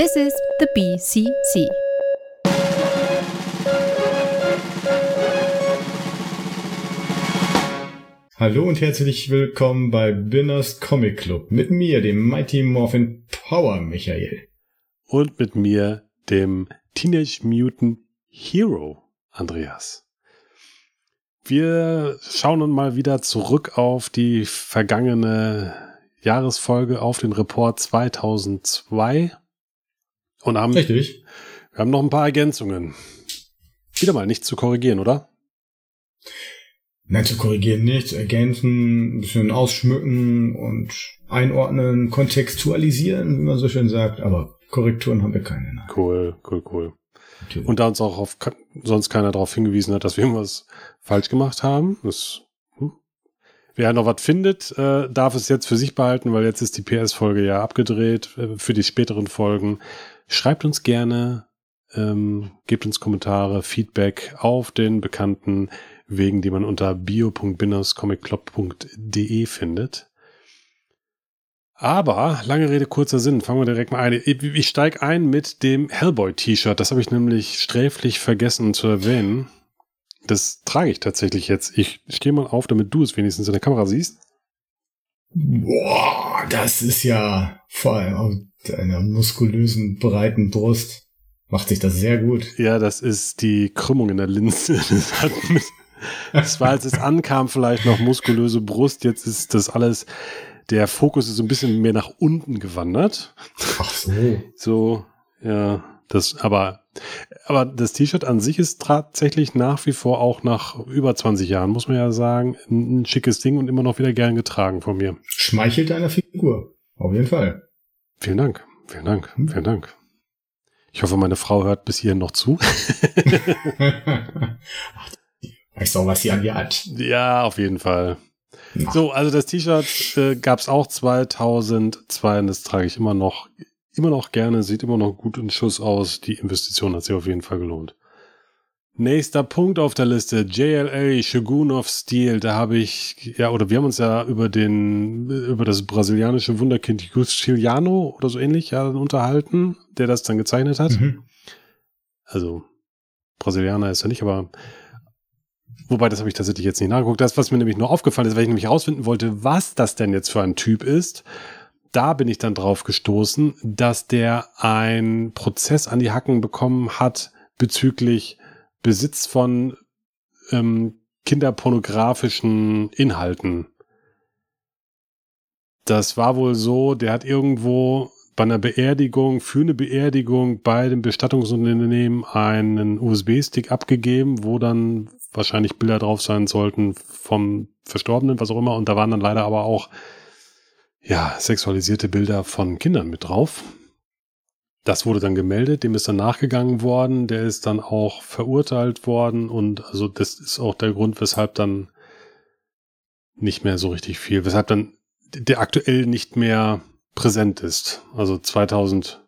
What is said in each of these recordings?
This is the BCC. Hallo und herzlich willkommen bei Binners Comic Club mit mir, dem Mighty Morphin Power Michael. Und mit mir, dem Teenage Mutant Hero Andreas. Wir schauen nun mal wieder zurück auf die vergangene Jahresfolge, auf den Report 2002 und haben, Richtig. wir haben noch ein paar Ergänzungen. Wieder mal nichts zu korrigieren, oder? Nein, zu korrigieren nichts, ergänzen, ein bisschen ausschmücken und einordnen, kontextualisieren, wie man so schön sagt, aber Korrekturen haben wir keine. Nein. Cool, cool, cool. Natürlich. Und da uns auch auf, sonst keiner darauf hingewiesen hat, dass wir irgendwas falsch gemacht haben, das, hm. wer noch was findet, äh, darf es jetzt für sich behalten, weil jetzt ist die PS-Folge ja abgedreht äh, für die späteren Folgen. Schreibt uns gerne, ähm, gebt uns Kommentare, Feedback auf den bekannten Wegen, die man unter bio.binnerscomicclub.de findet. Aber, lange Rede, kurzer Sinn, fangen wir direkt mal ein. Ich, ich steige ein mit dem Hellboy-T-Shirt. Das habe ich nämlich sträflich vergessen zu erwähnen. Das trage ich tatsächlich jetzt. Ich stehe mal auf, damit du es wenigstens in der Kamera siehst. Boah, das ist ja vor allem auf deiner muskulösen, breiten Brust macht sich das sehr gut. Ja, das ist die Krümmung in der Linse. Das, hat mit, das war, als es ankam, vielleicht noch muskulöse Brust. Jetzt ist das alles, der Fokus ist so ein bisschen mehr nach unten gewandert. Ach so. So, ja, das, aber, aber das T-Shirt an sich ist tatsächlich nach wie vor auch nach über 20 Jahren, muss man ja sagen, ein, schickes Ding und immer noch wieder gern getragen von mir. Schmeichelt deiner Figur. Auf jeden Fall. Vielen Dank, vielen Dank, vielen Dank. Ich hoffe, meine Frau hört bis hierhin noch zu. Ach, weißt du auch, was sie an dir hat. ja, auf jeden Fall. So, also das T-Shirt äh, gab es auch 2002 und das trage ich immer noch, immer noch gerne, sieht immer noch gut in Schuss aus. Die Investition hat sich auf jeden Fall gelohnt. Nächster Punkt auf der Liste, JLA, Shogun of Steel, da habe ich, ja, oder wir haben uns ja über den, über das brasilianische Wunderkind Chiliano oder so ähnlich ja, unterhalten, der das dann gezeichnet hat. Mhm. Also, Brasilianer ist er nicht, aber Wobei, das habe ich tatsächlich jetzt nicht nachgeguckt. Das, was mir nämlich nur aufgefallen ist, weil ich nämlich herausfinden wollte, was das denn jetzt für ein Typ ist, da bin ich dann drauf gestoßen, dass der einen Prozess an die Hacken bekommen hat bezüglich Besitz von ähm, kinderpornografischen Inhalten. Das war wohl so, der hat irgendwo bei einer Beerdigung, für eine Beerdigung bei dem Bestattungsunternehmen einen USB-Stick abgegeben, wo dann wahrscheinlich Bilder drauf sein sollten vom Verstorbenen, was auch immer. Und da waren dann leider aber auch, ja, sexualisierte Bilder von Kindern mit drauf. Das wurde dann gemeldet, dem ist dann nachgegangen worden, der ist dann auch verurteilt worden und also das ist auch der Grund, weshalb dann nicht mehr so richtig viel, weshalb dann der aktuell nicht mehr präsent ist. Also 2010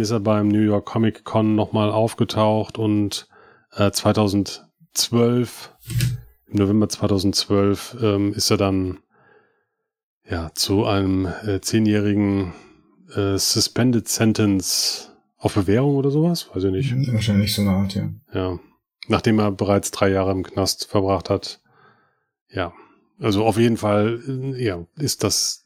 ist er beim New York Comic Con nochmal aufgetaucht und äh, 2012, im November 2012, ähm, ist er dann ja zu einem äh, zehnjährigen äh, Suspended Sentence auf Bewährung oder sowas, weiß ich nicht. Wahrscheinlich so eine Art, ja. Ja. Nachdem er bereits drei Jahre im Knast verbracht hat. Ja. Also auf jeden Fall, äh, ja, ist das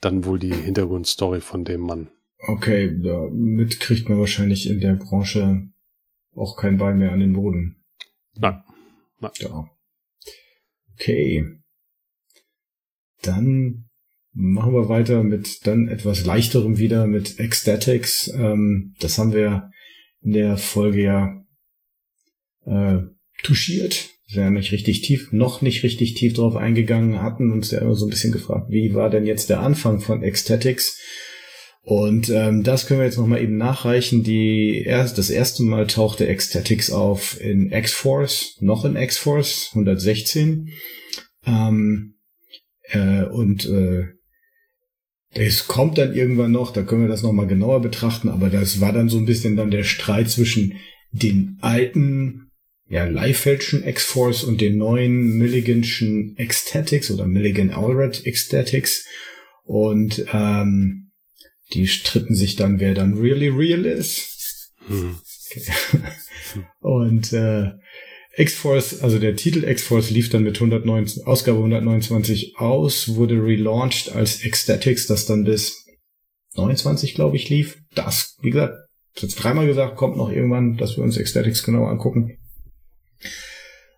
dann wohl die Hintergrundstory von dem Mann. Okay, damit kriegt man wahrscheinlich in der Branche auch kein Bein mehr an den Boden. Nein. Nein. Ja. Okay. Dann machen wir weiter mit dann etwas leichterem wieder mit Ecstatics. Ähm, das haben wir in der Folge ja äh, touchiert. Wir sind nicht richtig tief, noch nicht richtig tief drauf eingegangen, hatten uns ja immer so ein bisschen gefragt, wie war denn jetzt der Anfang von Ecstatics? Und ähm, das können wir jetzt nochmal eben nachreichen. Die erst, das erste Mal tauchte Ecstatics auf in X-Force, noch in X-Force 116. Ähm, äh, und äh, es kommt dann irgendwann noch, da können wir das nochmal genauer betrachten, aber das war dann so ein bisschen dann der Streit zwischen den alten, ja, Leifeldschen X-Force und den neuen Milliganschen Ecstatics oder Milligan Allred Ecstatics. Und ähm, die stritten sich dann, wer dann really real ist. Hm. Okay. Und äh, X-Force, also der Titel X-Force lief dann mit 119, Ausgabe 129 aus, wurde relaunched als Ecstatics, das dann bis 29, glaube ich, lief. Das, wie gesagt, jetzt dreimal gesagt, kommt noch irgendwann, dass wir uns Ecstatics genau angucken.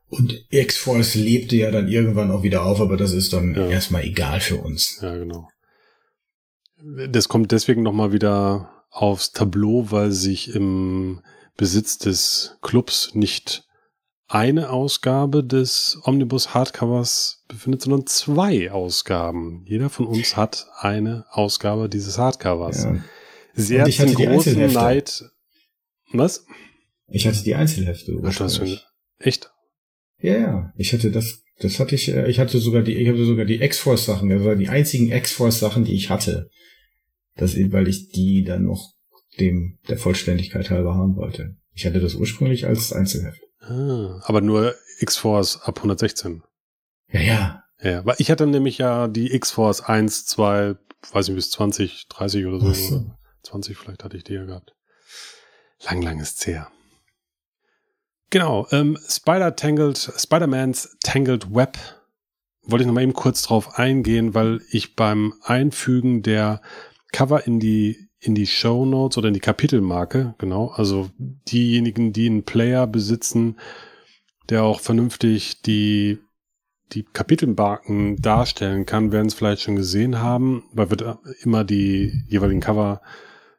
Und X-Force lebte ja dann irgendwann auch wieder auf, aber das ist dann Ja. erstmal egal für uns. Ja, genau. Das kommt deswegen nochmal wieder aufs Tableau, weil sich im Besitz des Clubs nicht eine Ausgabe des Omnibus Hardcovers befindet, sondern zwei Ausgaben. Jeder von uns hat eine Ausgabe dieses Hardcovers. Ja. Sehr großen Einzelhefte. Neid. Was? Ich hatte die Einzelhefte. Ach, du hast schon, ursprünglich. echt? Ja, ja. Ich hatte das, das hatte ich, äh, ich hatte sogar die, ich hatte sogar die X-Force Sachen, das waren die einzigen X-Force Sachen, die ich hatte. Das weil ich die dann noch dem, der Vollständigkeit halber haben wollte. Ich hatte das ursprünglich als Einzelheft. Ah, aber nur X-Force ab 116. Ja, ja. Ja, weil ich hatte nämlich ja die X-Force 1, 2, weiß nicht, bis 20, 30 oder so. So. 20 vielleicht hatte ich die ja gehabt. Lang, lang ist's her. Genau, ähm, Spider Tangled, Spider-Man's Tangled Web wollte ich noch mal eben kurz drauf eingehen, weil ich beim Einfügen der Cover in die in die Show Notes oder in die Kapitelmarke, genau, also diejenigen, die einen Player besitzen, der auch vernünftig die die Kapitelmarken darstellen kann, werden es vielleicht schon gesehen haben, weil wir immer die jeweiligen Cover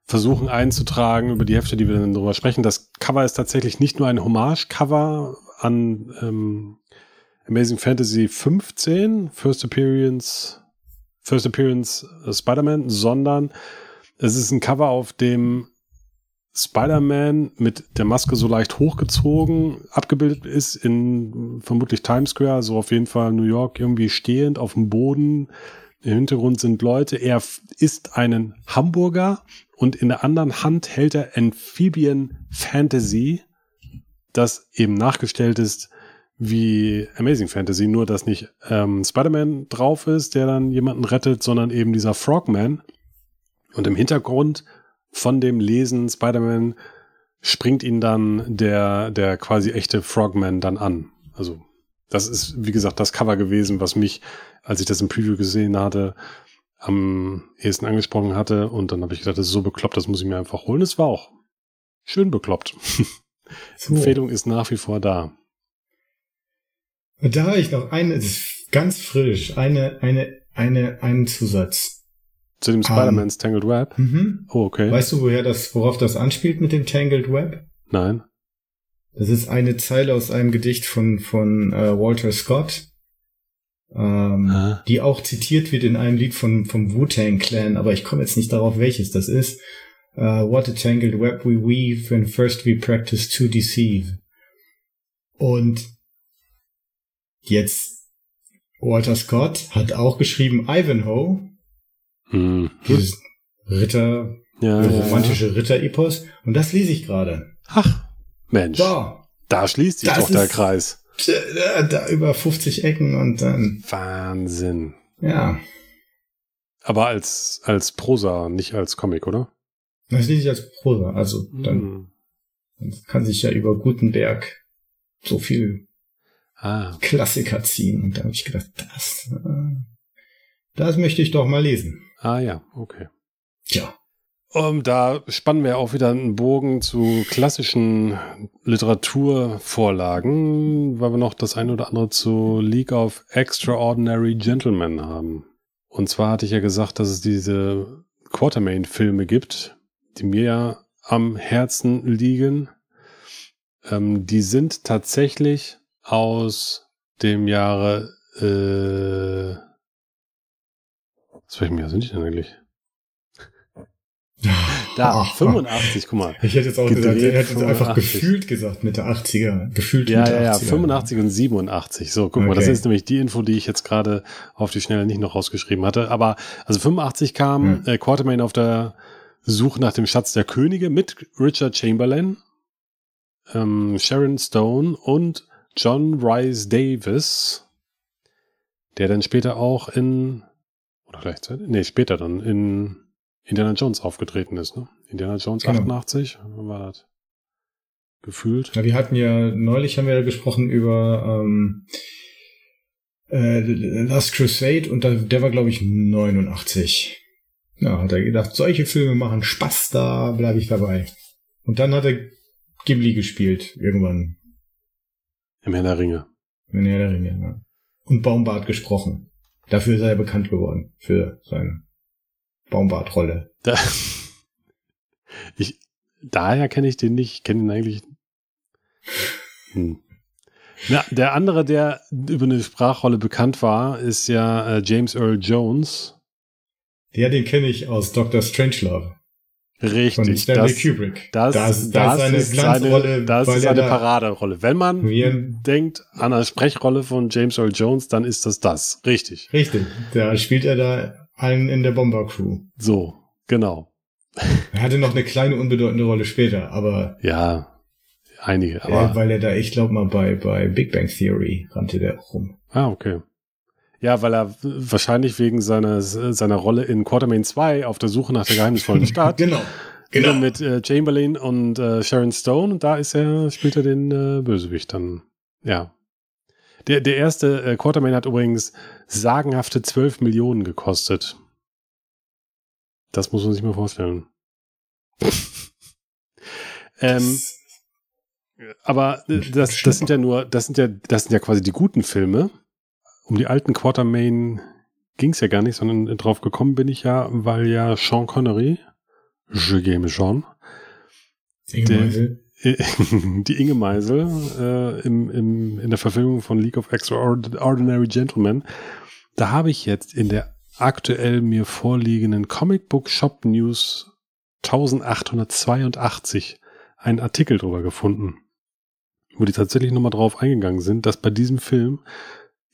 versuchen einzutragen über die Hefte, die wir dann drüber sprechen. Das Cover ist tatsächlich nicht nur ein Hommage-Cover an ähm, Amazing Fantasy 15, First Appearance, First Appearance äh, Spider-Man, sondern es ist ein Cover, auf dem Spider-Man mit der Maske so leicht hochgezogen abgebildet ist in vermutlich Times Square, so auf jeden Fall New York irgendwie stehend auf dem Boden. Im Hintergrund sind Leute. Er isst einen Hamburger und in der anderen Hand hält er Amphibian Fantasy, das eben nachgestellt ist wie Amazing Fantasy, nur dass nicht ähm, Spider-Man drauf ist, der dann jemanden rettet, sondern eben dieser Frogman. Und im Hintergrund von dem Lesen Spider-Man springt ihn dann der, der quasi echte Frogman dann an. Also, das ist, wie gesagt, das Cover gewesen, was mich, als ich das im Preview gesehen hatte, am ehesten angesprochen hatte. Und dann habe ich gedacht, das ist so bekloppt, das muss ich mir einfach holen. Es war auch schön bekloppt. So. Empfehlung ist nach wie vor da. Da habe ich noch eine, ganz frisch, eine, eine, eine, einen Zusatz. Zu dem Spider-Man's Tangled Web. Mhm. Oh, okay. Weißt du, woher das, worauf das anspielt mit dem Tangled Web? Nein. Das ist eine Zeile aus einem Gedicht von, von äh, Walter Scott, ähm, Ah. die auch zitiert wird in einem Lied von, vom Wu-Tang Clan, aber ich komme jetzt nicht darauf, welches das ist. Uh, what a tangled web we weave when first we practice to deceive. Und jetzt Walter Scott hat auch geschrieben Ivanhoe, Hm. dieses Ritter, Ja, ja, ja. romantische Ritter-Epos, und das lese ich gerade. Ach, Mensch. So, Da schließt sich Das doch der Kreis. da, da über 50 Ecken und dann, Wahnsinn. ja, Aber als, als Prosa, nicht als Comic, oder? das lese ich als Prosa. Also dann Hm. dann kann sich ja über Gutenberg so viel Ah, Klassiker ziehen. Und da habe ich gedacht, das, äh, das möchte ich doch mal lesen. Ah ja, okay. Tja, Um, da spannen wir auch wieder einen Bogen zu klassischen Literaturvorlagen, weil wir noch das eine oder andere zu League of Extraordinary Gentlemen haben. Und zwar hatte ich ja gesagt, dass es diese Quatermain-Filme gibt, die mir ja am Herzen liegen. Ähm, die sind tatsächlich aus dem Jahre, äh, aus welchem Jahr sind die denn eigentlich? Da, Ach, 85, guck mal. Ich hätte jetzt auch gesagt, er hätte jetzt einfach 85. gefühlt gesagt, Mitte 80er. Gefühlt Ja, Mitte ja, ja, 80er. 85 und 87. So, guck mal, das Okay. ist nämlich die Info, die ich jetzt gerade auf die Schnelle nicht noch rausgeschrieben hatte. Aber also 85 kam Hm. äh, Quatermain auf der Suche nach dem Schatz der Könige mit Richard Chamberlain, ähm, Sharon Stone und John Rice Davis, der dann später auch in oder gleichzeitig, nee, später dann in Indiana Jones aufgetreten ist, ne? Indiana Jones Genau. 88, wann war das? Gefühlt. Na, wir hatten ja, neulich haben wir ja gesprochen über ähm, äh, Last Crusade und da, der war, glaube ich, 89. Ja, hat er gedacht, solche Filme machen Spaß, da bleibe ich dabei. Und dann hat er Ghibli gespielt, irgendwann. Im Herr der Ringe. In Herr der Ringe, ja. Und Baumbart gesprochen. Dafür ist er ja bekannt geworden, für seine Baumbart-Rolle. Da, ich, daher kenne ich den nicht. Ich kenne ihn eigentlich. Hm. Na, der andere, der über eine Sprachrolle bekannt war, ist ja äh, James Earl Jones. Ja, den kenne ich aus Dr. Strangelove von Richtig. Stanley Das, Kubrick. das, da ist, da das ist seine seine, das ist eine da- Paraderolle. Wenn man denkt an eine Sprechrolle von James Earl Jones, dann ist das das. Richtig. Richtig, da spielt er da einen in der Bomber-Crew. So, genau. Er hatte noch eine kleine unbedeutende Rolle später, aber, Ja, einige. äh, Aber, weil er da, ich glaube mal, bei, bei Big Bang Theory rannte der auch rum. ah, okay. Ja, weil er wahrscheinlich wegen seiner, seiner Rolle in Quartermain 2 auf der Suche nach der geheimnisvollen Stadt genau. Genau. mit äh, Chamberlain und äh, Sharon Stone und da ist er, spielt er den äh, Bösewicht dann. Ja. Der, der erste äh, Quartermain hat übrigens sagenhafte 12 Millionen gekostet. Das muss man sich mal vorstellen. ähm, aber äh, das, das sind ja nur, das sind ja, das sind ja quasi die guten Filme. Um die alten Quartermain ging's ja gar nicht, sondern drauf gekommen bin ich ja, weil ja Sean Connery, Je game Inge Meisel. die Inge Meisel äh, im, im, in der Verfilmung von League of Extraordinary Gentlemen. Da habe ich jetzt in der aktuell mir vorliegenden Comic Book Shop News 1882 einen Artikel drüber gefunden, wo die tatsächlich nochmal drauf eingegangen sind, dass bei diesem Film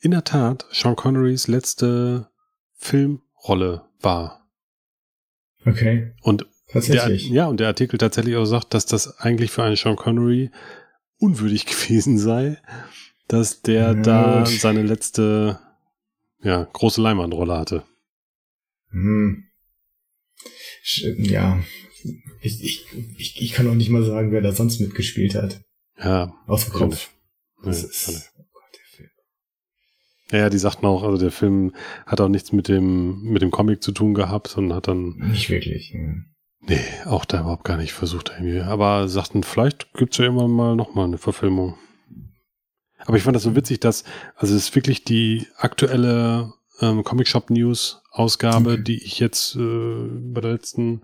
in der Tat Sean Connerys letzte Filmrolle war. Okay, Und der, tatsächlich. ja, und der Artikel tatsächlich auch sagt, dass das eigentlich für einen Sean Connery unwürdig gewesen sei, dass der Ja, da seine letzte, ja, große Leinwandrolle hatte. Hm. Ja, ich, ich, ich, ich kann auch nicht mal sagen, wer da sonst mitgespielt hat. Ja, Aus dem Kopf. Nee, Das ist, ich. oh Gott, der Film. Ja, die sagten auch, also der Film hat auch nichts mit dem, mit dem Comic zu tun gehabt, sondern hat dann, Nicht wirklich. ja. nee, auch da überhaupt gar nicht versucht irgendwie. Aber sagten, vielleicht gibt's ja immer mal nochmal eine Verfilmung. Aber ich fand das so witzig, dass, also es ist wirklich die aktuelle ähm, Comic Shop News Ausgabe, Okay. die ich jetzt äh, bei der letzten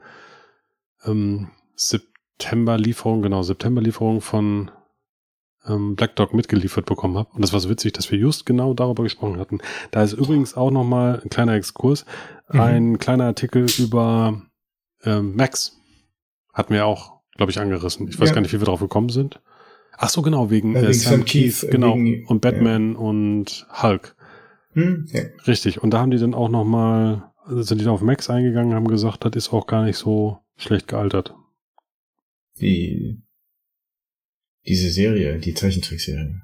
ähm, September-Lieferung, genau, September-Lieferung von ähm, Black Dog mitgeliefert bekommen habe. Und das war so witzig, dass wir just genau darüber gesprochen hatten. Da ist übrigens auch nochmal ein kleiner Exkurs, Mhm. ein kleiner Artikel über ähm, Max. Hatten wir auch, glaube ich, angerissen. Ich weiß Ja. gar nicht, wie wir drauf gekommen sind. Ach so, genau, wegen, Ja, äh, wegen Sam, Sam Keith, Keith, genau, wegen- und Batman und Hulk. Hm? Ja. Richtig. Und da haben die dann auch nochmal, sind die dann auf Max eingegangen, haben gesagt, das ist auch gar nicht so schlecht gealtert. Die, diese Serie, die Zeichentrickserie.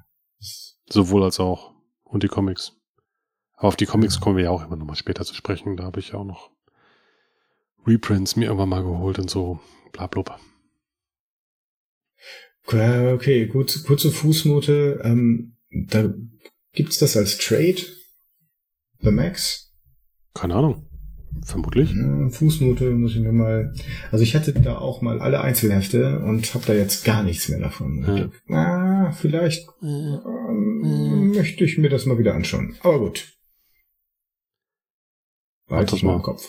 Sowohl als auch. Und die Comics. Aber auf die Comics Ja. kommen wir ja auch immer nochmal später zu sprechen. Da habe ich ja auch noch Reprints mir irgendwann mal geholt und so. Blablub. Ja, Okay, gut, kurze Fußnote. Ähm, da gibt's das als Trade? The Max? Keine Ahnung. Vermutlich. Ja, Fußnote muss ich mir mal. Also ich hatte da auch mal alle Einzelhefte und habe da jetzt gar nichts mehr davon. Ja. Ah, vielleicht ähm, möchte ich mir das mal wieder anschauen. Aber gut. Behalte das ich mal im Kopf.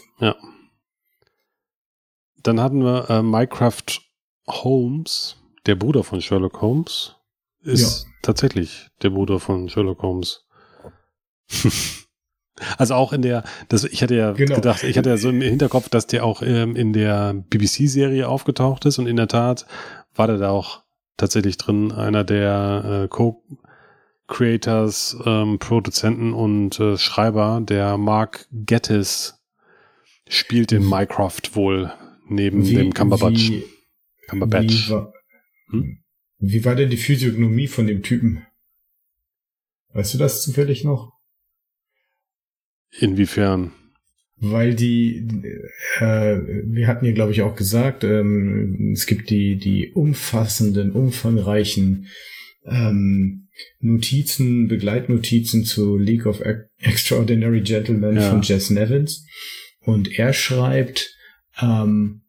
Dann hatten wir äh, Mycraft Holmes, der Bruder von Sherlock Holmes. Ist tatsächlich der Bruder von Sherlock Holmes. also auch in der, das, ich hatte ja Genau. gedacht, ich hatte ja so im Hinterkopf, dass der auch ähm, in der BBC-Serie aufgetaucht ist und in der Tat war der da auch tatsächlich drin, einer der äh, Co-Creators, ähm, Produzenten und äh, Schreiber, der Mark Gettis spielt in Minecraft wohl neben dem Cumberbatch. Wie, Cumberbatch. Wie war, Hm? wie war denn die Physiognomie von dem Typen? Weißt du das zufällig noch? Inwiefern? weil die, äh, wir hatten hier, glaube ich, auch gesagt, ähm, es gibt die, die umfassenden, umfangreichen ähm, Notizen, Begleitnotizen zu League of Extraordinary Gentlemen ja. von Jess Nevins. Und er schreibt, ähm,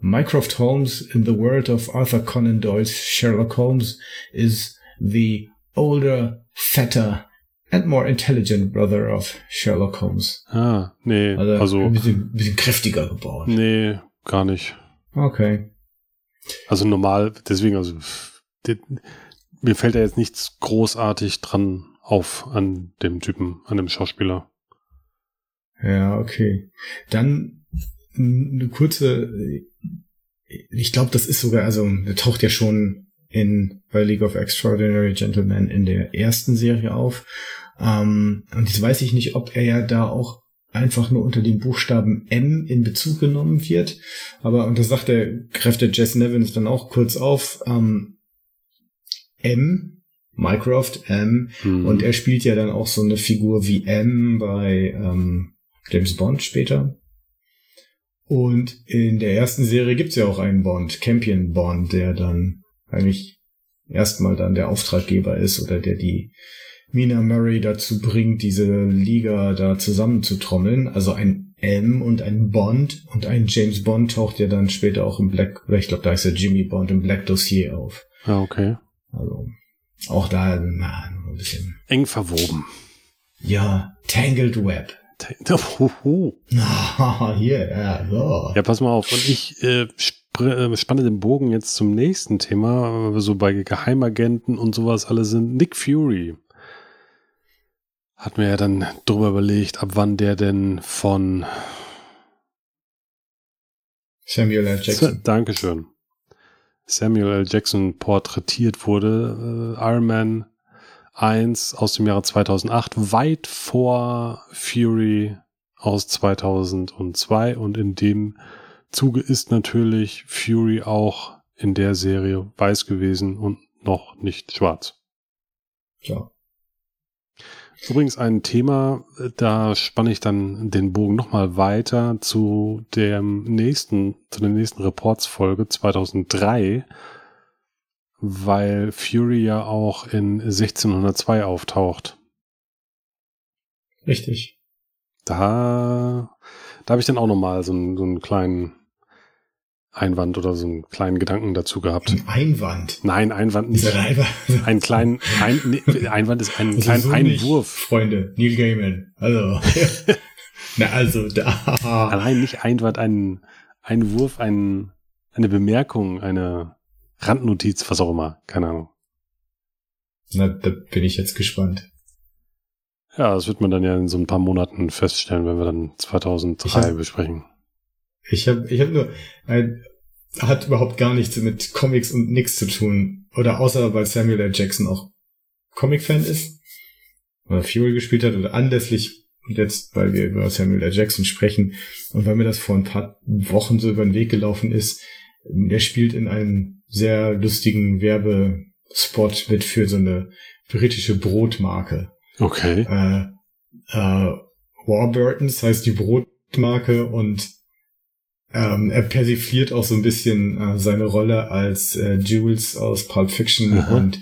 Mycroft Holmes in the world of Arthur Conan Doyle's Sherlock Holmes is the older, fatter, and more intelligent brother of Sherlock Holmes. Ah, nee. Also, also ein bisschen, bisschen kräftiger gebaut. Nee, gar nicht. Okay. Also normal, deswegen, also mir fällt da jetzt nichts großartig dran auf an dem Typen, an dem Schauspieler. Ja, okay. Dann eine kurze, ich glaube, das ist sogar, also der taucht ja schon in bei League of Extraordinary Gentlemen in der ersten Serie auf. Ähm, und jetzt weiß ich nicht, ob er ja da auch einfach nur unter dem Buchstaben M in Bezug genommen wird. Aber, und das sagt der Kräfte Jess Nevins dann auch kurz auf, ähm, M, Mycroft M, mhm. und er spielt ja dann auch so eine Figur wie M bei ähm, James Bond später. Und in der ersten Serie gibt's ja auch einen Bond, Campion Bond, der dann eigentlich erstmal dann der Auftraggeber ist oder der die Mina Murray dazu bringt, diese Liga da zusammenzutrommeln. Also ein M und ein Bond und ein James Bond taucht ja dann später auch im Black, ich glaube, da ist der Jimmy Bond im Black Dossier auf. Ah, okay. Also auch da na, ein bisschen eng verwoben. Ja, Tangled Web. Ah, hier, ja, so. Ja, pass mal auf. Und ich äh, äh, spanne den Bogen jetzt zum nächsten Thema, so bei Geheimagenten und sowas alles sind. Nick Fury. Hat mir ja dann drüber überlegt, ab wann der denn von Samuel L. Jackson. Dankeschön. Samuel L. Jackson porträtiert wurde. Äh, Iron Man 1 aus dem Jahre 2008, weit vor Fury aus 2002 und in dem Zuge ist natürlich Fury auch in der Serie weiß gewesen und noch nicht schwarz. Ja. Übrigens ein Thema, da spanne ich dann den Bogen nochmal weiter zu dem nächsten, zu der nächsten Reportsfolge 2003 weil Fury ja auch in 1602 auftaucht. Richtig. Da, da habe ich dann auch nochmal so, einen, so einen kleinen Einwand oder so einen kleinen Gedanken dazu gehabt. Ein Einwand? Nein, Einwand nicht. Ein, Einwand. ein kleinen ein, nee, Einwand ist ein kleiner so Einwurf. Nicht, Freunde, Neil Gaiman. Also. Na, also da. Allein nicht Einwand, ein Einwurf, ein, eine Bemerkung, eine Randnotiz, was auch immer, keine Ahnung. Na, da bin ich jetzt gespannt. Ja, das wird man dann ja in so ein paar Monaten feststellen, wenn wir dann 2003 ich besprechen. Ich habe ich hab nur, ein, hat überhaupt gar nichts mit Comics und nix zu tun. Oder außer weil Samuel L. Jackson auch Comic-Fan ist. Oder Fury gespielt hat oder anlässlich jetzt, weil wir über Samuel L. Jackson sprechen und weil mir das vor ein paar Wochen so über den Weg gelaufen ist, der spielt in einem sehr lustigen Werbespot mit für so eine britische Brotmarke. Okay. Äh, äh, Warburtons heißt die Brotmarke und ähm, er persifliert auch so ein bisschen äh, seine Rolle als äh, Jules aus Pulp Fiction Aha. und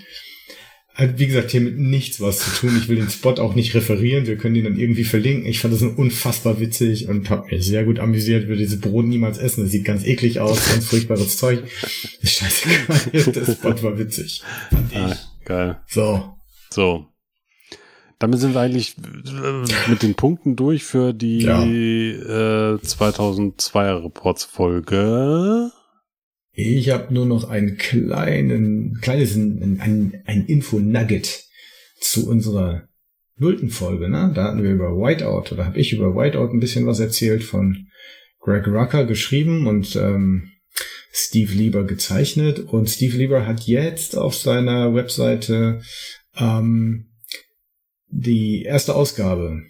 hat, wie gesagt, hier mit nichts was zu tun. Ich will den Spot auch nicht referieren. Wir können ihn dann irgendwie verlinken. Ich fand das unfassbar witzig und habe mich sehr gut amüsiert. Würde diese Brot niemals essen. Das sieht ganz eklig aus, ganz furchtbares Zeug. Ist scheißegal. Der Spot war witzig. Fand ich. Ah, geil. So. So. Damit sind wir eigentlich mit den Punkten durch für die ja. äh, 2002er Reports-Folge. Ich habe nur noch einen kleinen, kleines, ein, ein, ein Info-Nugget zu unserer nullten Folge. Ne? Da hatten wir über Whiteout, oder habe ich über Whiteout ein bisschen was erzählt von Greg Rucker geschrieben und ähm, Steve Lieber gezeichnet. Und Steve Lieber hat jetzt auf seiner Webseite ähm, die erste Ausgabe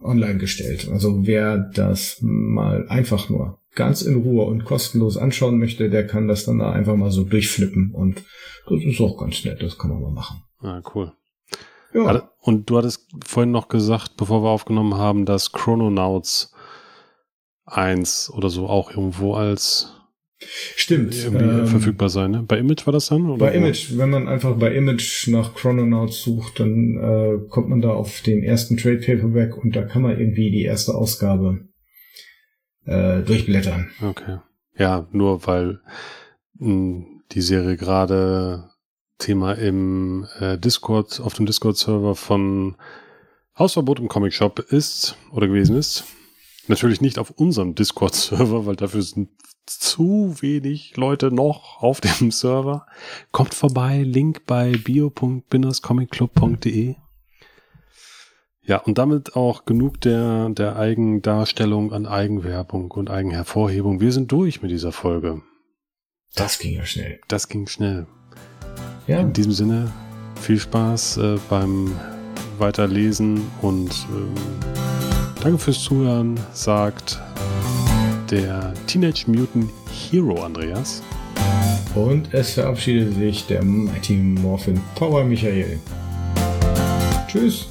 online gestellt. Also wer das mal einfach nur ganz in Ruhe und kostenlos anschauen möchte, der kann das dann da einfach mal so durchflippen und das ist auch ganz nett, das kann man mal machen. Ah, cool. Ja. Und du hattest vorhin noch gesagt, bevor wir aufgenommen haben, dass Chrononauts 1 oder so auch irgendwo als Stimmt. irgendwie ähm, verfügbar sein. Ne? Bei Image war das dann? Oder Bei? Image, wenn man einfach bei Image nach Chrononauts sucht, dann äh, kommt man da auf den ersten Trade Paperback und da kann man irgendwie die erste Ausgabe äh, durchblättern. Okay. Ja, nur weil mh, die Serie gerade Thema im äh, Discord, auf dem Discord-Server von Hausverbot im Comic Shop ist oder gewesen ist. Natürlich nicht auf unserem Discord-Server, weil dafür sind zu wenig Leute noch auf dem Server. Kommt vorbei, Link bei bio.binderscomicclub.de. Ja, und damit auch genug der, der Eigendarstellung an Eigenwerbung und Eigenhervorhebung. Wir sind durch mit dieser Folge. Das ging ja schnell. Das ging schnell. Ja, In diesem Sinne, viel Spaß äh, beim Weiterlesen und ähm, danke fürs Zuhören, sagt der Teenage Mutant Hero Andreas. und es verabschiedet sich der Mighty Morphin Power Michael. Tschüss.